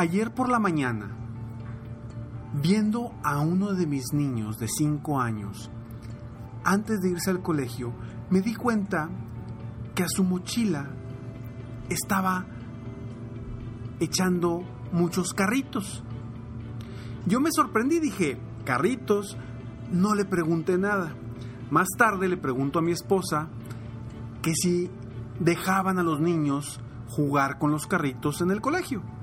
Ayer por la mañana, viendo a uno de mis niños de 5 años, antes de irse al colegio, me di cuenta que a su mochila estaba echando muchos carritos. Yo me sorprendí, dije, carritos, no le pregunté nada. Más tarde le pregunto a mi esposa que si dejaban a los niños jugar con los carritos en el colegio.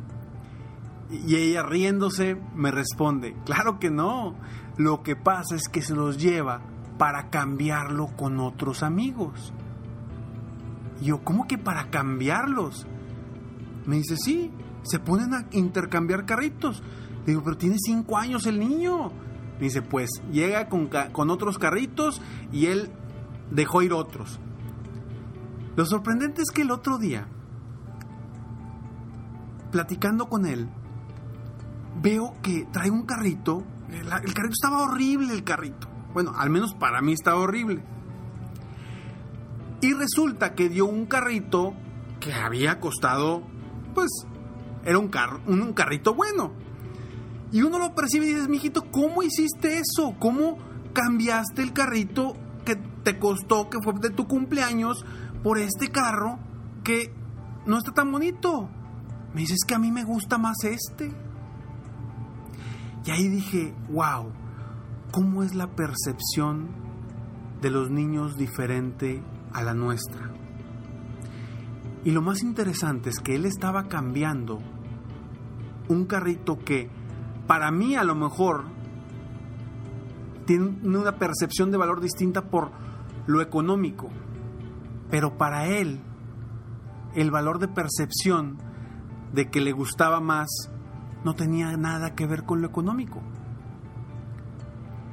Y ella riéndose me responde, claro que no, lo que pasa es que se los lleva para cambiarlo con otros amigos. Y yo, ¿cómo que para cambiarlos? Me dice, sí, se ponen a intercambiar carritos. Le digo, pero tiene cinco años el niño. Me dice, pues llega con, con otros carritos y él dejó ir otros. Lo sorprendente es que el otro día, platicando con él, veo que trae un carrito. El, el, carrito estaba horrible, el carrito. Bueno, al menos para mí estaba horrible. Y resulta que dio un carrito que había costado, pues, era un, carro, un, un carrito bueno. Y uno lo percibe y dices, mijito, ¿cómo hiciste eso? ¿Cómo cambiaste el carrito que te costó, que fue de tu cumpleaños, por este carro que no está tan bonito? Me dices que a mí me gusta más este. Y ahí dije, wow, ¿cómo es la percepción de los niños diferente a la nuestra? Y lo más interesante es que él estaba cambiando un carrito que para mí a lo mejor tiene una percepción de valor distinta por lo económico, pero para él el valor de percepción de que le gustaba más no tenía nada que ver con lo económico.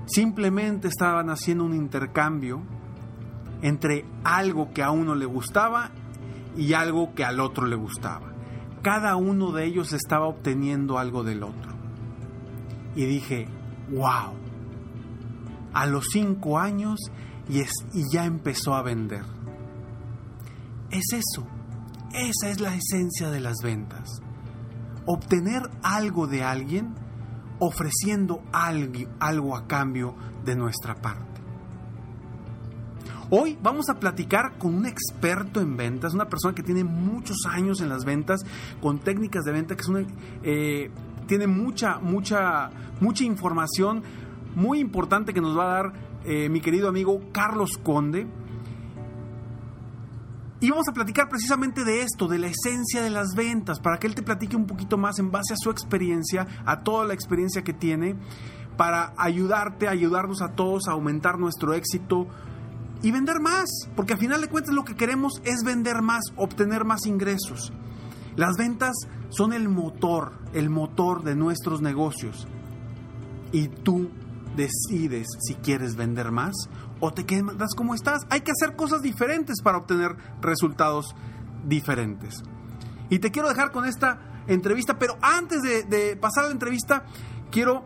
Simplemente estaban haciendo un intercambio entre algo que a uno le gustaba y algo que al otro le gustaba. Cada uno de ellos estaba obteniendo algo del otro. Y dije, wow, a los cinco años y, ya empezó a vender. Es eso, esa es la esencia de las ventas obtener algo de alguien ofreciendo algo, a cambio de nuestra parte. Hoy vamos a platicar con un experto en ventas, una persona que tiene muchos años en las ventas, con técnicas de venta, que eh, tiene mucha, mucha, mucha información muy importante que nos va a dar eh, mi querido amigo Carlos Conde. Y vamos a platicar precisamente de esto, de la esencia de las ventas, para que él te platique un poquito más en base a su experiencia, a toda la experiencia que tiene, para ayudarte, ayudarnos a todos a aumentar nuestro éxito y vender más, porque al final de cuentas lo que queremos es vender más, obtener más ingresos. Las ventas son el motor, el motor de nuestros negocios. Y tú decides si quieres vender más o te quedas como estás. Hay que hacer cosas diferentes para obtener resultados diferentes. Y te quiero dejar con esta entrevista, pero antes de, pasar a la entrevista, quiero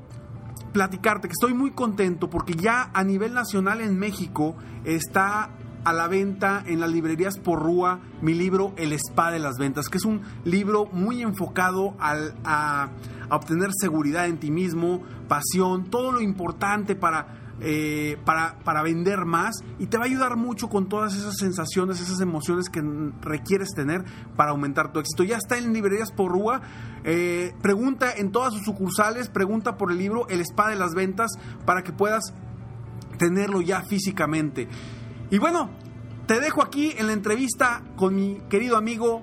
platicarte que estoy muy contento porque ya a nivel nacional en México está a la venta en las librerías por Rúa mi libro El Spa de las Ventas, que es un libro muy enfocado al, a obtener seguridad en ti mismo, pasión, todo lo importante para eh, para, para vender más y te va a ayudar mucho con todas esas sensaciones, esas emociones que requieres tener para aumentar tu éxito. Ya está en librerías por Rúa. Eh, pregunta en todas sus sucursales, pregunta por el libro El Spa de las Ventas para que puedas tenerlo ya físicamente. Y bueno, te dejo aquí en la entrevista con mi querido amigo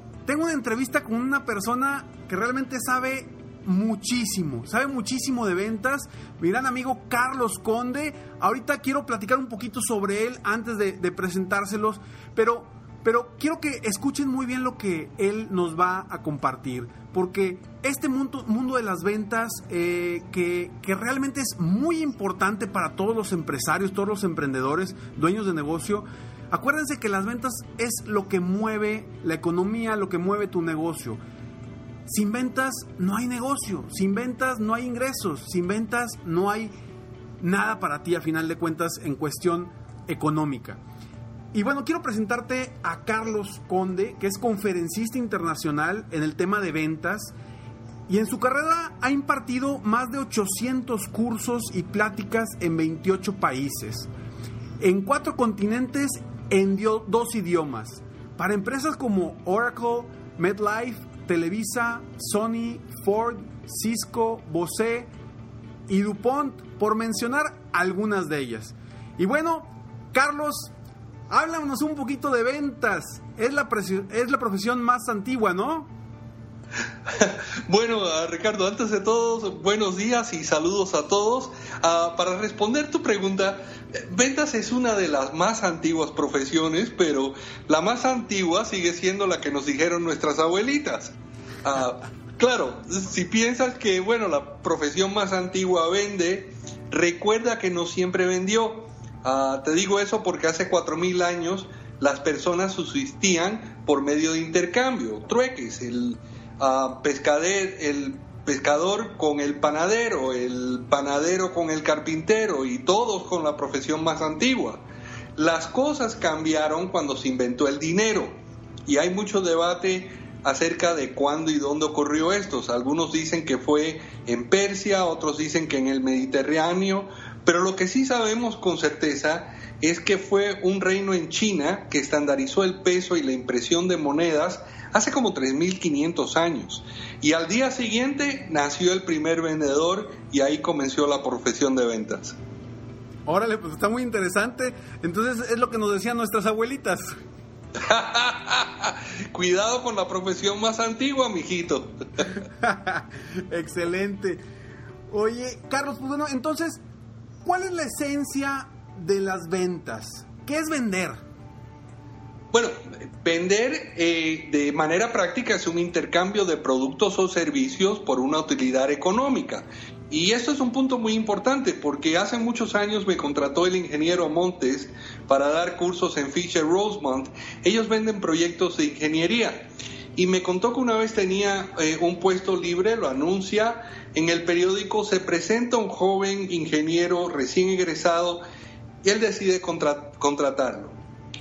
tengo una entrevista con una persona que realmente sabe muchísimo, sabe muchísimo de ventas. Mi gran amigo Carlos Conde. Ahorita quiero platicar un poquito sobre él antes de, presentárselos, pero, pero quiero que escuchen muy bien lo que él nos va a compartir, porque este mundo, mundo de las ventas, eh, que, que realmente es muy importante para todos los empresarios, todos los emprendedores, dueños de negocio, Acuérdense que las ventas es lo que mueve la economía, lo que mueve tu negocio. Sin ventas no hay negocio, sin ventas no hay ingresos, sin ventas no hay nada para ti a final de cuentas en cuestión económica. Y bueno, quiero presentarte a Carlos Conde, que es conferencista internacional en el tema de ventas. Y en su carrera ha impartido más de 800 cursos y pláticas en 28 países, en cuatro continentes en dos idiomas. Para empresas como Oracle, MedLife, Televisa, Sony, Ford, Cisco, Bose y DuPont, por mencionar algunas de ellas. Y bueno, Carlos, háblanos un poquito de ventas. Es la, es la profesión más antigua, ¿no? bueno, ah, Ricardo, antes de todo, buenos días y saludos a todos. Ah, para responder tu pregunta, ventas es una de las más antiguas profesiones, pero la más antigua sigue siendo la que nos dijeron nuestras abuelitas. Ah, claro, si piensas que, bueno, la profesión más antigua vende, recuerda que no siempre vendió. te digo eso porque hace cuatro mil años las personas subsistían por medio de intercambio, trueques, el pescader, el pescador con el panadero, el panadero con el carpintero y todos con la profesión más antigua. Las cosas cambiaron cuando se inventó el dinero y hay mucho debate acerca de cuándo y dónde ocurrió esto. Algunos dicen que fue en Persia, otros dicen que en el Mediterráneo, pero lo que sí sabemos con certeza es que fue un reino en China que estandarizó el peso y la impresión de monedas hace como 3.500 años. Y al día siguiente nació el primer vendedor y ahí comenzó la profesión de ventas. Órale, pues está muy interesante. Entonces es lo que nos decían nuestras abuelitas. Cuidado con la profesión más antigua, mijito. Excelente. Oye, Carlos, pues bueno, entonces, ¿cuál es la esencia de las ventas? ¿Qué es vender? Bueno, vender eh, de manera práctica es un intercambio de productos o servicios por una utilidad económica. Y esto es un punto muy importante porque hace muchos años me contrató el ingeniero Montes para dar cursos en Fisher Rosemont. Ellos venden proyectos de ingeniería. Y me contó que una vez tenía eh, un puesto libre, lo anuncia en el periódico, se presenta un joven ingeniero recién egresado y él decide contratarlo.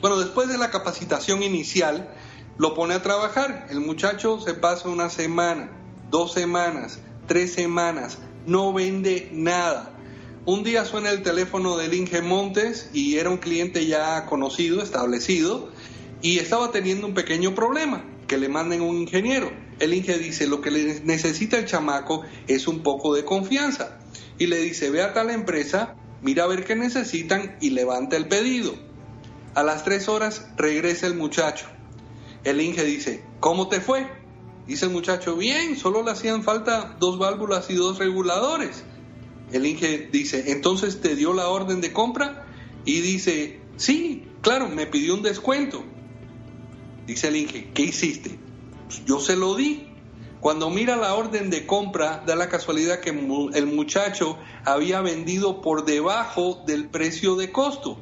Bueno, después de la capacitación inicial, lo pone a trabajar. El muchacho se pasa una semana, dos semanas, tres semanas, no vende nada. Un día suena el teléfono del Inge Montes y era un cliente ya conocido, establecido, y estaba teniendo un pequeño problema, que le manden un ingeniero. El Inge dice, lo que le necesita el chamaco es un poco de confianza. Y le dice, ve a tal empresa, mira a ver qué necesitan y levanta el pedido. A las tres horas regresa el muchacho. El Inge dice, ¿cómo te fue? Dice el muchacho, bien, solo le hacían falta dos válvulas y dos reguladores. El Inge dice, ¿entonces te dio la orden de compra? Y dice, sí, claro, me pidió un descuento. Dice el Inge, ¿qué hiciste? Pues yo se lo di. Cuando mira la orden de compra, da la casualidad que el muchacho había vendido por debajo del precio de costo.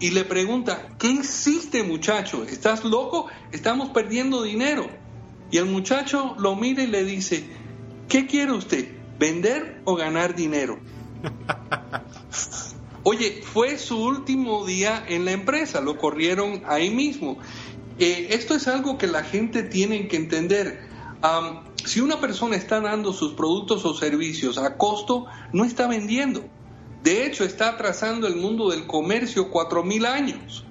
Y le pregunta, ¿qué hiciste muchacho? ¿Estás loco? Estamos perdiendo dinero. Y el muchacho lo mira y le dice, ¿qué quiere usted? ¿Vender o ganar dinero? Oye, fue su último día en la empresa, lo corrieron ahí mismo. Eh, esto es algo que la gente tiene que entender si una persona está dando sus productos o servicios a costo, no está vendiendo. De hecho, está atrasando el mundo del comercio cuatro mil años.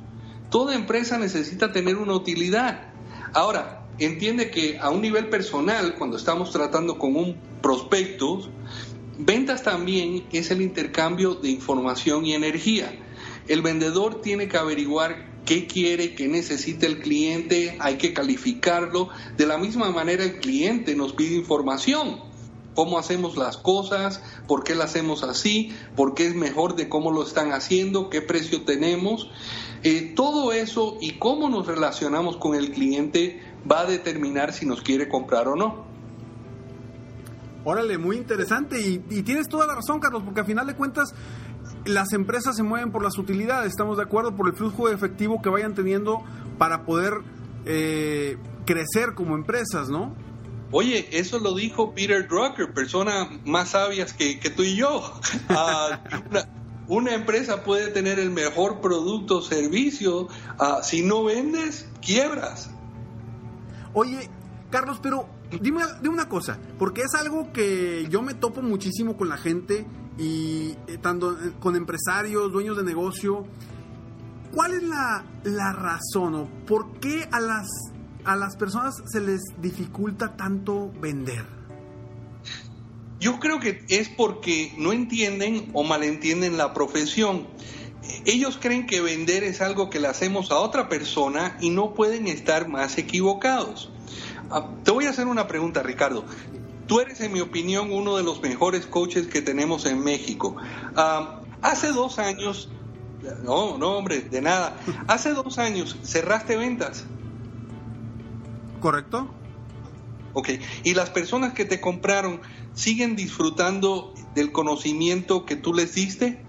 Toda empresa necesita tener una utilidad. Ahora, entiende que a un nivel personal, cuando estamos tratando con un prospecto, ventas también es el intercambio de información y energía. El vendedor tiene que averiguar qué quiere, qué necesita el cliente, hay que calificarlo. De la misma manera el cliente nos pide información, cómo hacemos las cosas, por qué las hacemos así, por qué es mejor de cómo lo están haciendo, qué precio tenemos. Eh, todo eso y cómo nos relacionamos con el cliente va a determinar si nos quiere comprar o no. Órale, muy interesante y, y tienes toda la razón, Carlos, porque al final de cuentas las empresas se mueven por las utilidades, estamos de acuerdo, por el flujo de efectivo que vayan teniendo para poder eh, crecer como empresas, ¿no? Oye, eso lo dijo Peter Drucker, persona más sabias que, tú y yo. Ah, una, empresa puede tener el mejor producto o servicio, ah, si no vendes, quiebras. Oye, Carlos, pero dime, una cosa, porque es algo que yo me topo muchísimo con la gente y eh, tanto eh, con empresarios, dueños de negocio. ¿Cuál es la, la razón o por qué a las, a las personas se les dificulta tanto vender? Yo creo que es porque no entienden o malentienden la profesión. Ellos creen que vender es algo que le hacemos a otra persona y no pueden estar más equivocados. Ah, te voy a hacer una pregunta, Ricardo. Tú eres, en mi opinión, uno de los mejores coaches que tenemos en México. Ah, hace dos años, no, no, hombre, de nada. Hace dos años cerraste ventas. ¿Correcto? Ok. ¿Y las personas que te compraron siguen disfrutando del conocimiento que tú les diste?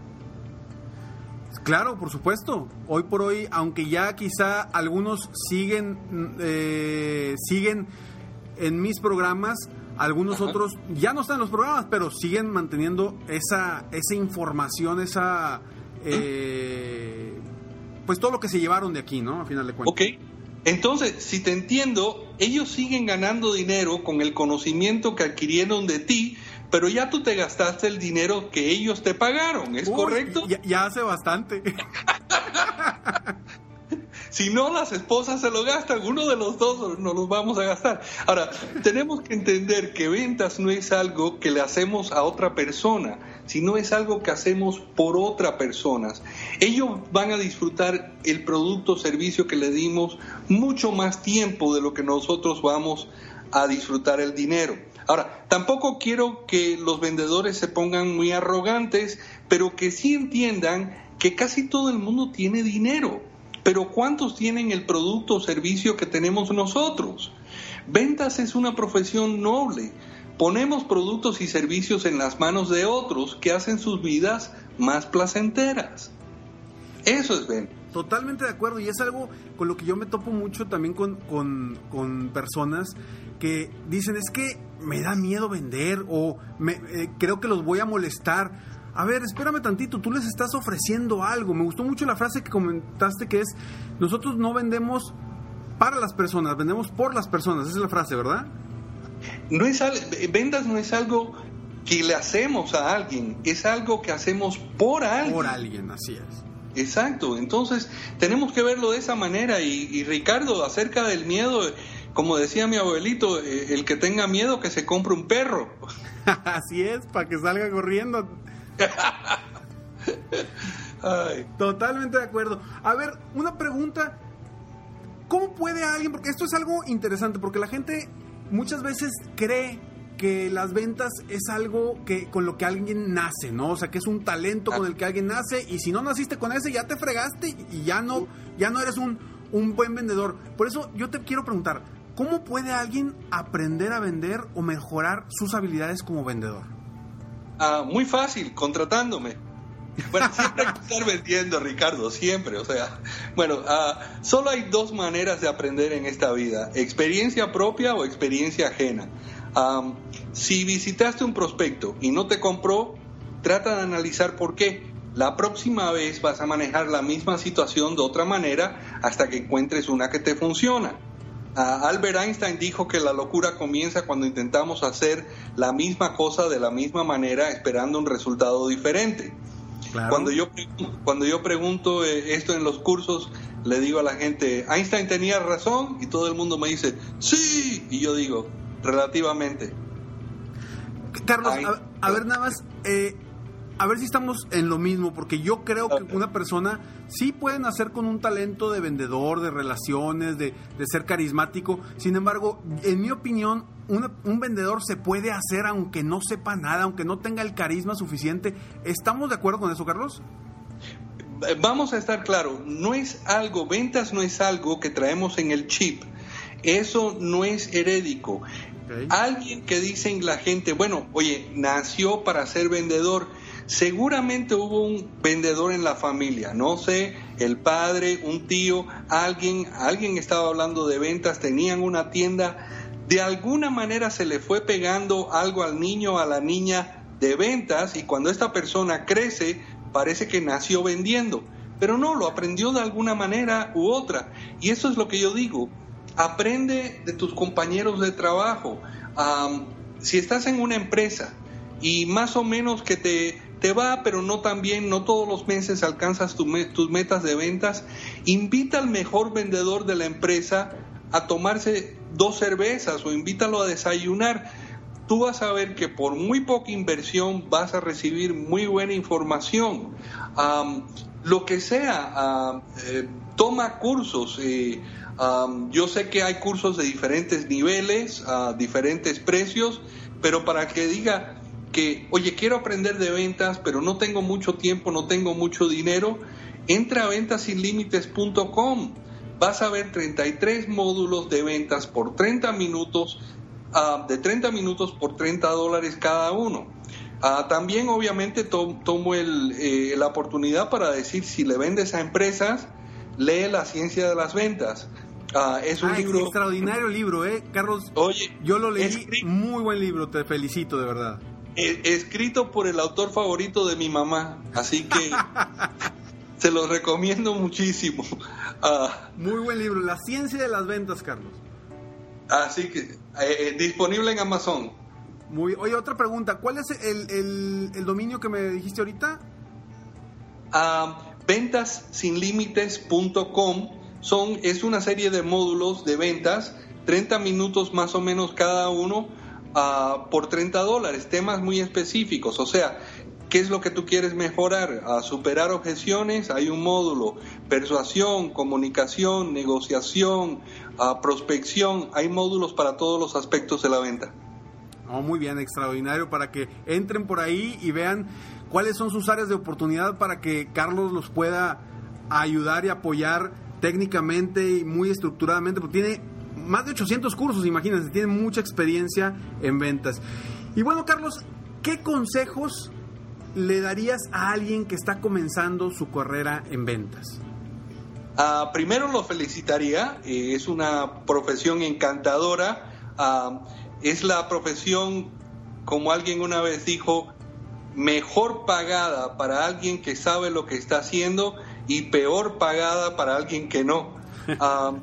Claro, por supuesto. Hoy por hoy, aunque ya quizá algunos siguen, eh, siguen en mis programas, algunos otros ya no están en los programas, pero siguen manteniendo esa, esa información, esa... Eh, pues todo lo que se llevaron de aquí, ¿no? A final de cuentas. Ok. Entonces, si te entiendo, ellos siguen ganando dinero con el conocimiento que adquirieron de ti, pero ya tú te gastaste el dinero que ellos te pagaron, ¿es correcto? ya hace bastante. Si no, las esposas se lo gastan, uno de los dos nos los vamos a gastar. Ahora, tenemos que entender que ventas no es algo que le hacemos a otra persona, sino es algo que hacemos por otra persona. Ellos van a disfrutar el producto o servicio que le dimos mucho más tiempo de lo que nosotros vamos a disfrutar el dinero. Ahora, tampoco quiero que los vendedores se pongan muy arrogantes, pero que sí entiendan que casi todo el mundo tiene dinero. Pero ¿cuántos tienen el producto o servicio que tenemos nosotros? Ventas es una profesión noble. Ponemos productos y servicios en las manos de otros que hacen sus vidas más placenteras. Eso es venta. Totalmente de acuerdo y es algo con lo que yo me topo mucho también con, con, personas que dicen es que me da miedo vender o me, eh, creo que los voy a molestar a ver, espérame tantito, tú les estás ofreciendo algo. Me gustó mucho la frase que comentaste que es, nosotros no vendemos para las personas, vendemos por las personas. Esa es la frase, ¿verdad? No es ventas no es algo que le hacemos a alguien, es algo que hacemos por alguien. Por alguien, así es. Exacto, entonces tenemos que verlo de esa manera y, Ricardo, acerca del miedo, como decía mi abuelito, eh, el que tenga miedo que se compre un perro. Así es, para que salga corriendo. Totalmente de acuerdo. A ver, una pregunta. ¿Cómo puede alguien, porque esto es algo interesante, porque la gente muchas veces cree que las ventas es algo que con lo que alguien nace, ¿no? O sea, que es un talento con el que alguien nace y si no naciste con ese ya te fregaste y ya no ya no eres un, un buen vendedor. Por eso yo te quiero preguntar, ¿cómo puede alguien aprender a vender o mejorar sus habilidades como vendedor? Ah, muy fácil, contratándome. Bueno, siempre hay que estar vendiendo, Ricardo, siempre. O sea, bueno, ah, solo hay dos maneras de aprender en esta vida, experiencia propia o experiencia ajena. Si visitaste un prospecto y no te compró, trata de analizar por qué. La próxima vez vas a manejar la misma situación de otra manera hasta que encuentres una que te funciona. Albert Einstein dijo que la locura comienza cuando intentamos hacer la misma cosa de la misma manera esperando un resultado diferente. Cuando, yo, cuando yo pregunto eh, esto en los cursos, le digo a la gente, Einstein tenía razón y todo el mundo me dice, sí, y yo digo, relativamente. Carlos, a, ver nada más, eh, a ver si estamos en lo mismo, porque yo creo que una persona sí puede nacer con un talento de vendedor, de relaciones, de, ser carismático. Sin embargo, en mi opinión, un vendedor se puede hacer aunque no sepa nada, aunque no tenga el carisma suficiente. ¿Estamos de acuerdo con eso, Carlos? Eh, vamos a estar claro, no es algo, ventas no es algo que traemos en el chip. Eso no es herédico. Alguien que dicen la gente, bueno, oye, nació para ser vendedor Seguramente hubo un vendedor en la familia, no sé, el padre, un tío, alguien, alguien estaba hablando de ventas, tenían una tienda, de alguna manera se le fue pegando algo al niño, a la niña de ventas y cuando esta persona crece parece que nació vendiendo, pero no, lo aprendió de alguna manera u otra. Y eso es lo que yo digo, aprende de tus compañeros de trabajo. si estás en una empresa y más o menos que te te va, pero no tan bien, no todos los meses alcanzas tus metas de ventas, invita al mejor vendedor de la empresa a tomarse dos cervezas o invítalo a desayunar. Tú vas a ver que por muy poca inversión vas a recibir muy buena información. lo que sea, eh, toma cursos. Eh, yo sé que hay cursos de diferentes niveles, a diferentes precios, pero para que diga, que, oye, quiero aprender de ventas, pero no tengo mucho tiempo, no tengo mucho dinero, entra a ventasinlimites.com. Vas a ver 33 módulos de ventas por 30 minutos, ah, de 30 minutos por 30 dólares cada uno. Ah, también obviamente tomo eh, la oportunidad para decir, si le vendes a empresas, lee La Ciencia de las Ventas. Ah, es un libro... Extraordinario libro, ¿eh? Carlos, Oye, yo lo leí, muy buen libro, te felicito de verdad. Eh, escrito por el autor favorito de mi mamá, así que se los recomiendo muchísimo. Ah. Muy buen libro, La ciencia de las ventas, Carlos. Así que, eh, eh, disponible en Amazon. Muy, oye, otra pregunta, ¿cuál es el, dominio que me dijiste ahorita? Ah, ventasinlimites.com son, es una serie de módulos de ventas, 30 minutos más o menos cada uno, por 30 dólares, temas muy específicos, o sea, ¿qué es lo que tú quieres mejorar? A superar objeciones, hay un módulo, persuasión, comunicación, negociación, a prospección, hay módulos para todos los aspectos de la venta. Muy bien, extraordinario para que entren por ahí y vean cuáles son sus áreas de oportunidad para que Carlos los pueda ayudar y apoyar técnicamente y muy estructuradamente, porque tiene más de 800 cursos, imagínense, tiene mucha experiencia en ventas. Y bueno, Carlos, ¿qué consejos le darías a alguien que está comenzando su carrera en ventas? Ah, primero lo felicitaría, eh, es una profesión encantadora, ah, es la profesión, como alguien una vez dijo, mejor pagada para alguien que sabe lo que está haciendo y peor pagada para alguien que no. Ah,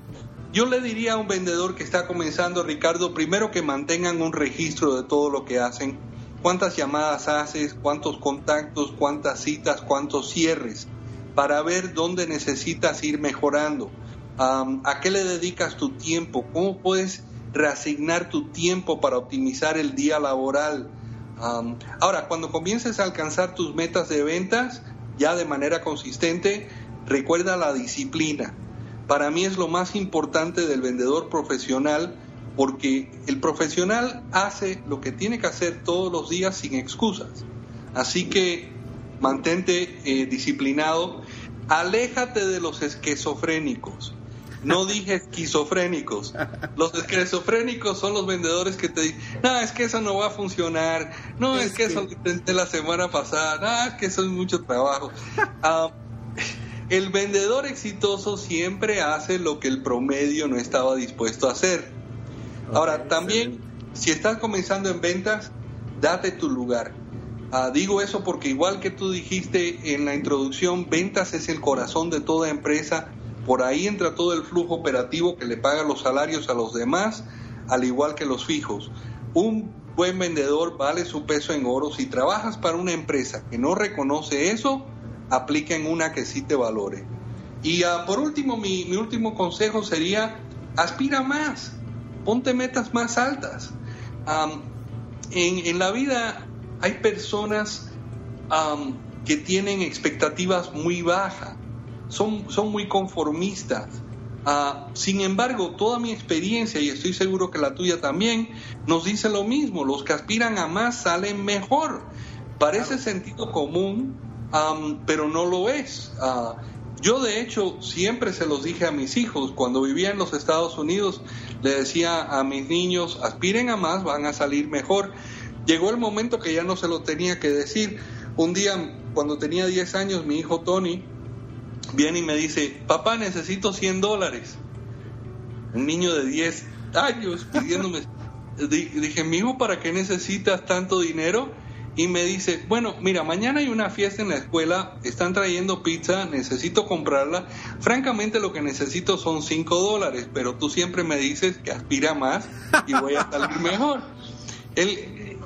yo le diría a un vendedor que está comenzando, Ricardo, primero que mantengan un registro de todo lo que hacen, cuántas llamadas haces, cuántos contactos, cuántas citas, cuántos cierres, para ver dónde necesitas ir mejorando, a qué le dedicas tu tiempo, cómo puedes reasignar tu tiempo para optimizar el día laboral. ahora, cuando comiences a alcanzar tus metas de ventas, ya de manera consistente, recuerda la disciplina para mí es lo más importante del vendedor profesional porque el profesional hace lo que tiene que hacer todos los días sin excusas. Así que mantente eh, disciplinado, aléjate de los esquizofrénicos. No dije esquizofrénicos. Los esquizofrénicos son los vendedores que te dicen, no, es que eso no va a funcionar, no, es, que, eso lo intenté la semana pasada, no, es que eso es mucho trabajo. Ah, el vendedor exitoso siempre hace lo que el promedio no estaba dispuesto a hacer. Ahora, también, si estás comenzando en ventas, date tu lugar. Ah, digo eso porque igual que tú dijiste en la introducción, ventas es el corazón de toda empresa por ahí entra todo el flujo operativo que le paga los salarios a los demás, al igual que los fijos. Un buen vendedor vale su peso en oro. Si trabajas para una empresa que no reconoce eso, aplica en una que sí te valore. Y ah, por último, mi, último consejo sería, aspira más, ponte metas más altas. en, la vida hay personas que tienen expectativas muy bajas son, son muy conformistas. Ah, sin embargo, toda mi experiencia, y estoy seguro que la tuya también, nos dice lo mismo, los que aspiran a más salen mejor. Parece sentido común, pero no lo es. Ah, yo de hecho siempre se los dije a mis hijos, cuando vivía en los Estados Unidos, le decía a mis niños, aspiren a más, van a salir mejor. Llegó el momento que ya no se lo tenía que decir. Un día, cuando tenía 10 años, mi hijo Tony, viene y me dice, papá, necesito 100 dólares. Un niño de 10 años pidiéndome. Dije, mi hijo, ¿para qué necesitas tanto dinero? Y me dice, bueno, mira, mañana hay una fiesta en la escuela, están trayendo pizza, necesito comprarla. Francamente lo que necesito son 5 dólares, pero tú siempre me dices que aspira más y voy a salir mejor. Él,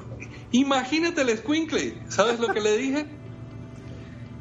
imagínate el squinkle, ¿sabes lo que le dije?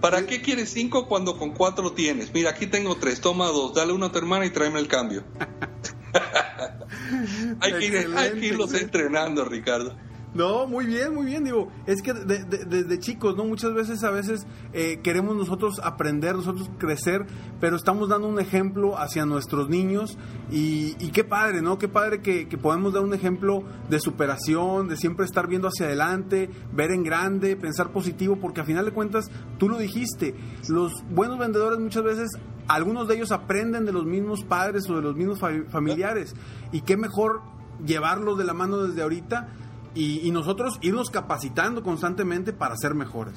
¿Para qué quieres cinco cuando con cuatro tienes? Mira, aquí tengo tres, toma dos, dale uno a tu hermana y tráeme el cambio. hay, que hay que irlos entrenando, Ricardo. No, muy bien, muy bien. Digo, es que desde chicos, ¿no? Muchas veces, a veces eh, queremos nosotros aprender, nosotros crecer, pero estamos dando un ejemplo hacia nuestros niños y, qué padre, ¿no? Qué padre que, podemos dar un ejemplo de superación, de siempre estar viendo hacia adelante, ver en grande, pensar positivo, porque a final de cuentas, tú lo dijiste, los buenos vendedores muchas veces, algunos de ellos aprenden de los mismos padres o de los mismos familiares y qué mejor llevarlos de la mano desde ahorita y, nosotros irnos capacitando constantemente para ser mejores.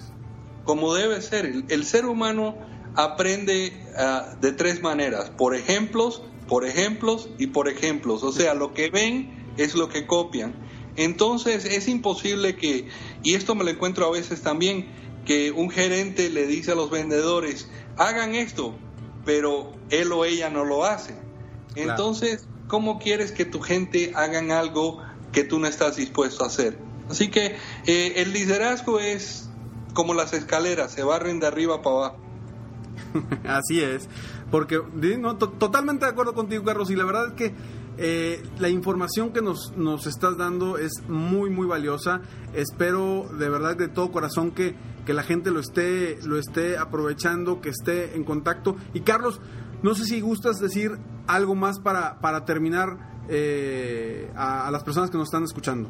Como debe ser, el, ser humano aprende ah, de tres maneras, por ejemplos, por ejemplos y por ejemplos, o sea, lo que ven es lo que copian. Entonces es imposible que, y esto me lo encuentro a veces también, que un gerente le dice a los vendedores, hagan esto, pero él o ella no lo hace. Entonces, ¿cómo quieres que tu gente hagan algo que tú no estás dispuesto a hacer. Así que eh, el liderazgo es como las escaleras, se barren de arriba para abajo. Así es, porque no, totalmente de acuerdo contigo, Carlos, y la verdad es que eh, la información que nos, nos estás dando es muy, muy valiosa. Espero de verdad de todo corazón que, que la gente lo esté, lo esté aprovechando, que esté en contacto. Y Carlos, no sé si gustas decir algo más para, para terminar eh, a, las personas que nos están escuchando?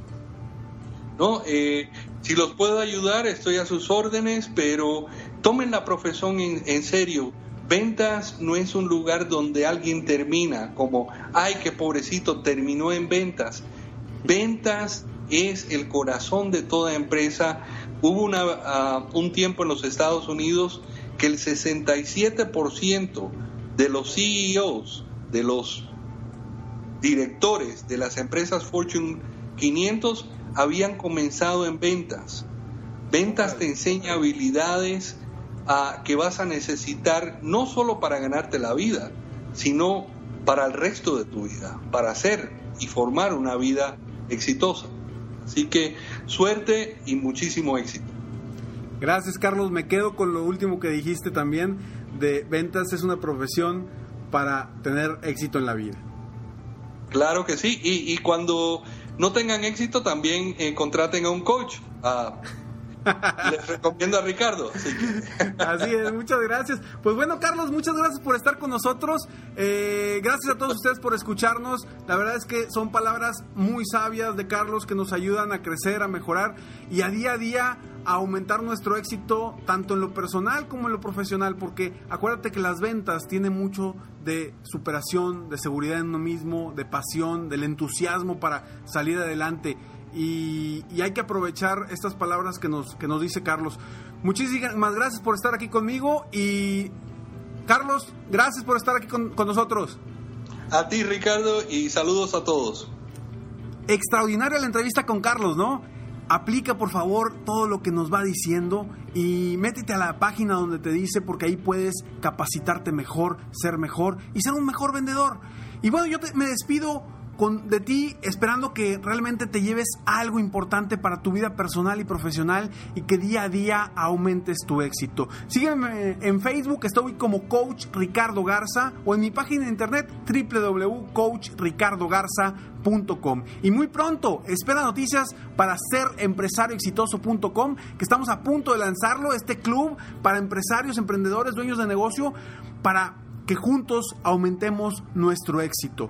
No, eh, si los puedo ayudar, estoy a sus órdenes, pero tomen la profesión en, serio. Ventas no es un lugar donde alguien termina como, ay, qué pobrecito, terminó en ventas. Ventas es el corazón de toda empresa. Hubo una, ah, un tiempo en los Estados Unidos que el 67% de los CEOs, de los directores de las empresas Fortune 500 habían comenzado en ventas. Ventas te enseña habilidades a, que vas a necesitar no solo para ganarte la vida, sino para el resto de tu vida, para hacer y formar una vida exitosa. Así que suerte y muchísimo éxito. Gracias Carlos, me quedo con lo último que dijiste también de ventas es una profesión para tener éxito en la vida. Claro que sí, y, y cuando no tengan éxito también eh, contraten a un coach. Les recomiendo a Ricardo. Así, es, muchas gracias. Pues bueno, Carlos, muchas gracias por estar con nosotros. Eh, gracias a todos ustedes por escucharnos. La verdad es que son palabras muy sabias de Carlos que nos ayudan a crecer, a mejorar y a día a día a aumentar nuestro éxito tanto en lo personal como en lo profesional, porque acuérdate que las ventas tienen mucho de superación, de seguridad en uno mismo, de pasión, del entusiasmo para salir adelante. Y, hay que aprovechar estas palabras que nos, que nos dice Carlos. Muchísimas gracias por estar aquí conmigo y Carlos, gracias por estar aquí con, con nosotros. A ti Ricardo y saludos a todos. Extraordinaria la entrevista con Carlos, ¿no? aplica por favor todo lo que nos va diciendo y métete a la página donde te dice porque ahí puedes capacitarte mejor, ser mejor y ser un mejor vendedor. Y bueno, yo me despido de ti esperando que realmente te lleves algo importante para tu vida personal y profesional y que día a día aumentes tu éxito. Sígueme en Facebook, estoy como Coach Ricardo Garza o en mi página de internet www.coachricardogarza.com. Y muy pronto, espera noticias para serempresarioexitoso.com, que estamos a punto de lanzarlo, este club para empresarios, emprendedores, dueños de negocio, para que juntos aumentemos nuestro éxito.